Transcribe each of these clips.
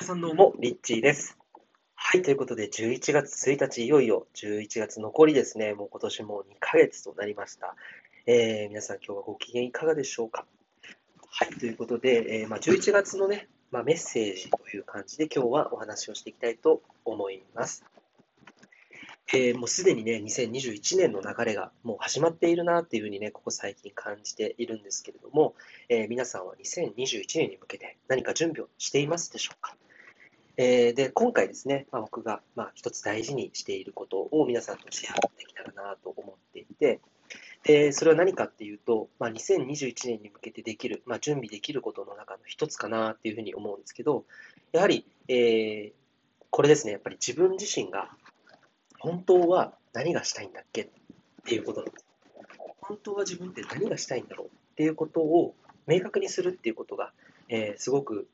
皆さんどうも、リッチーです。はい、ということで、11月1日、いよいよ11月残りですね、もう今年も2ヶ月となりました。えー皆さん、今日はご機嫌いかがでしょうか？はい、ということで、えーまあ、11月のね、まあ、メッセージという感じで、今日はお話をしていきたいと思います。えーもうすでにね、2021年の流れがもう始まっているなっていうふうにね、ここ最近感じているんですけれども、えー皆さんは2021年に向けて何か準備をしていますでしょうか？えーで、今回ですね、まあ、僕がまあ一つ大事にしていることを皆さんとシェアできたらなと思っていて、でそれは何かっていうと、まあ、2021年に向けてできる、まあ、準備できることの中の一つかなっていうふうに思うんですけど、やはり、えーこれですね、やっぱり自分自身が本当は何がしたいんだっけっていうことなんです。本当は自分って何がしたいんだろうっていうことを明確にするっていうことが、えーすごく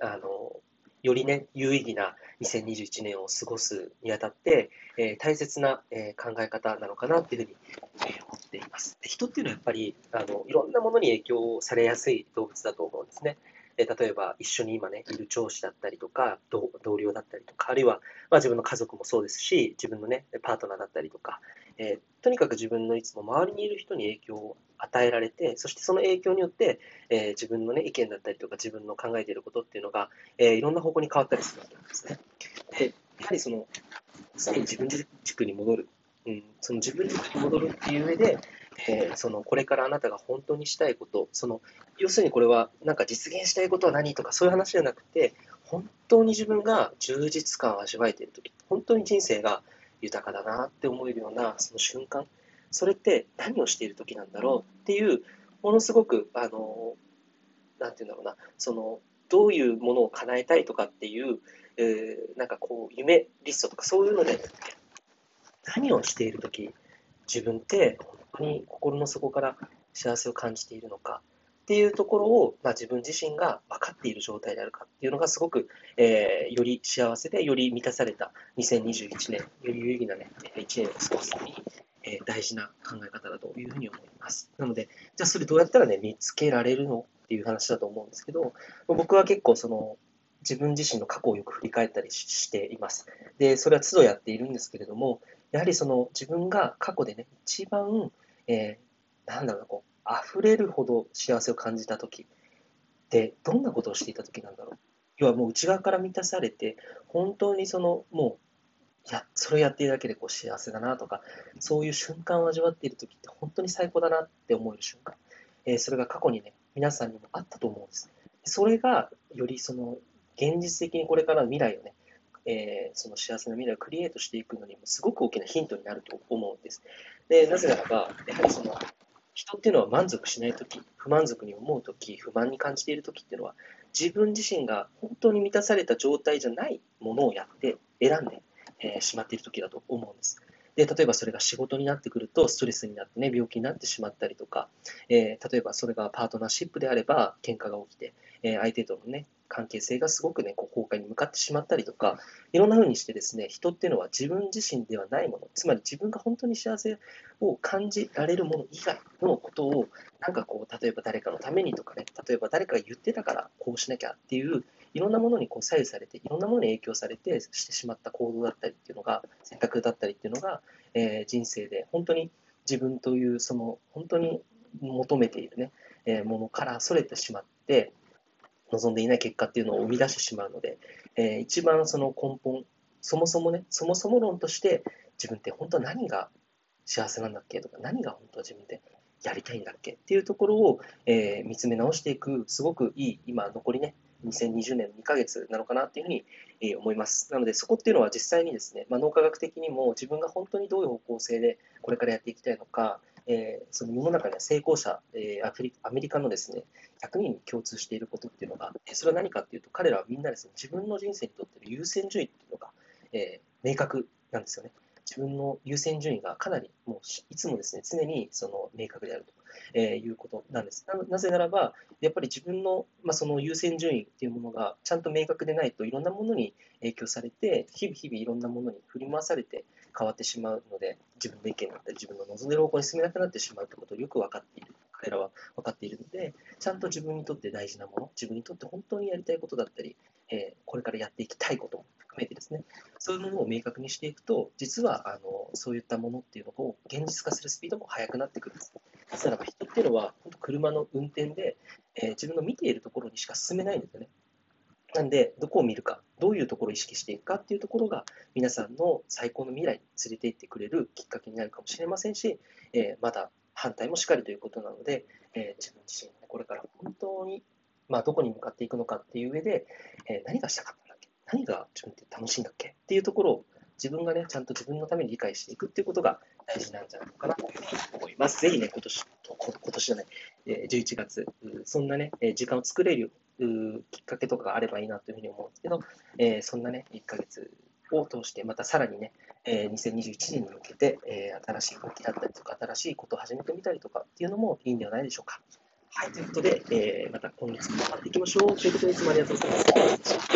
あのよりね、有意義な2021年を過ごすにあたって、えー大切な、えー考え方なのかなっていうふうに、えー思っています。で人っていうのはやっぱりあのいろんなものに影響されやすい動物だと思うんですね。えー例えば一緒に今ね、いる上司だったりとか、同僚だったりとか、あるいは、まあ、自分の家族もそうですし、自分のね、パートナーだったりとか、えーとにかく自分のいつも周りにいる人に影響を与えられて、そしてその影響によって、えー自分の、ね、意見だったりとか、自分の考えていることっていうのが、えーいろんな方向に変わったりするわけなんですね。で、やはりその、常に自分軸に戻る、うん、その自分軸に戻るっていう上で、えーそのこれからあなたが本当にしたいこと、その要するにこれはなんか実現したいことは何とかそういう話じゃなくて、本当に自分が充実感を味わえているとき、本当に人生が豊かだなって思えるようなその瞬間、それって何をしているときなんだろうっていう、ものすごく、あの、なんていうんだろうな、その、どういうものを叶えたいとかっていう、えーなんかこう、夢リストとかそういうので、何をしているとき、自分って本当に心の底から幸せを感じているのかっていうところを、まあ、自分自身が分かっている状態であるかっていうのがすごく、えーより幸せで、より満たされた2021年、より有意義な、ね、1年を過ごすために、えー大事な考え方だというふうに思います。なので、じゃあそれどうやったらね、見つけられるのっていう話だと思うんですけど、僕は結構その、自分自身の過去をよく振り返ったりしています。で、それは都度やっているんですけれども、やはりその自分が過去でね、一番、えーなんだろう、こう、溢れるほど幸せを感じたときって、どんなことをしていたときなんだろう。要はもう内側から満たされて、本当にその、もう、いや、それをやっているだけでこう幸せだなとか、そういう瞬間を味わっているときって本当に最高だなって思える瞬間。えーそれが過去にね、皆さんにもあったと思うんです。それが、よりその、現実的にこれからの未来をね、えーその幸せな未来をクリエイトしていくのにもすごく大きなヒントになると思うんです。で、なぜならば、やはりその、人っていうのは満足しないとき、不満足に思うとき、不満に感じているときっていうのは、自分自身が本当に満たされた状態じゃないものをやって、選んで、えーしまっているときだと思うんです。で、例えばそれが仕事になってくると、ストレスになってね、病気になってしまったりとか、えー例えばそれがパートナーシップであれば、喧嘩が起きて、えー相手とのね、関係性がすごくね、こう崩壊に向かってしまったりとか、いろんな風にしてですね、人っていうのは自分自身ではないもの、つまり自分が本当に幸せを感じられるもの以外のことを、なんかこう、例えば誰かのためにとかね、例えば誰かが言ってたからこうしなきゃっていう、いろんなものにこう左右されて、いろんなものに影響されてしてしまった行動だったりっていうのが、選択だったりっていうのが、えー人生で本当に自分という、その本当に求めているね、えーものからそれてしまって、望んでいない結果っていうのを生み出してしまうので、えー一番その根本、そもそもね、そもそも論として、自分って本当は何が幸せなんだっけとか、何が本当は自分でやりたいんだっけっていうところを、えー見つめ直していく、すごくいい、今、残りね、2020年2ヶ月なのかなっていうふうに、えー思います。なので、そこっていうのは実際にですね、まあ、脳科学的にも自分が本当にどういう方向性でこれからやっていきたいのか、えーその世の中には成功者、えーアフリアメリカのですね、100人に共通していることっていうのが、えーそれは何かっていうと、彼らはみんなですね、自分の人生にとっての優先順位っていうのが、えー明確なんですよね。自分の優先順位がかなりもういつもですね、常にその明確であると、えーいうことなんです。なぜならば、やっぱり自分の,、まあその優先順位っていうものがちゃんと明確でないといろんなものに影響されて、日々日々いろんなものに振り回されて変わってしまうので、自分の意見だったり、自分の望んでる方向に進めなくなってしまうということをよく分かっている。彼らは分かっているので、ちゃんと自分にとって大事なもの、自分にとって本当にやりたいことだったり、えー、これからやっていきたいことも含めてですね、そういうものを明確にしていくと、実はあのそういったものっていうのを現実化するスピードも速くなってくるんです。なぜならば人っていうのは、本当車の運転で、えー、自分の見ているところにしか進めないんですよね。なんで、どこを見るか、どういうところを意識していくかっていうところが、皆さんの最高の未来に連れて行ってくれるきっかけになるかもしれませんし、えー、まだ反対もしっかりということなので、えー、自分自身、これから本当に、まあ、どこに向かっていくのかっていう上で、えー、何がしたかったんだっけ？何が自分って楽しいんだっけ？っていうところを自分がね、ちゃんと自分のために理解していくっていうことが大事なんじゃないかなというふうに思います。ぜひね、今年、今年じゃない、11月、そんなね、時間を作れるきっかけとかがあればいいなというふうに思うんですけど、え、そんなね、1ヶ月を通して、またさらにね、え、2021年に向けて、え、新しい動きだったりとか、新しいことを始めてみたりとかっていうのもいいんではないでしょうか。はい、ということで、え、また今月も頑張っていきましょう。ということで、いつもありがとうございます。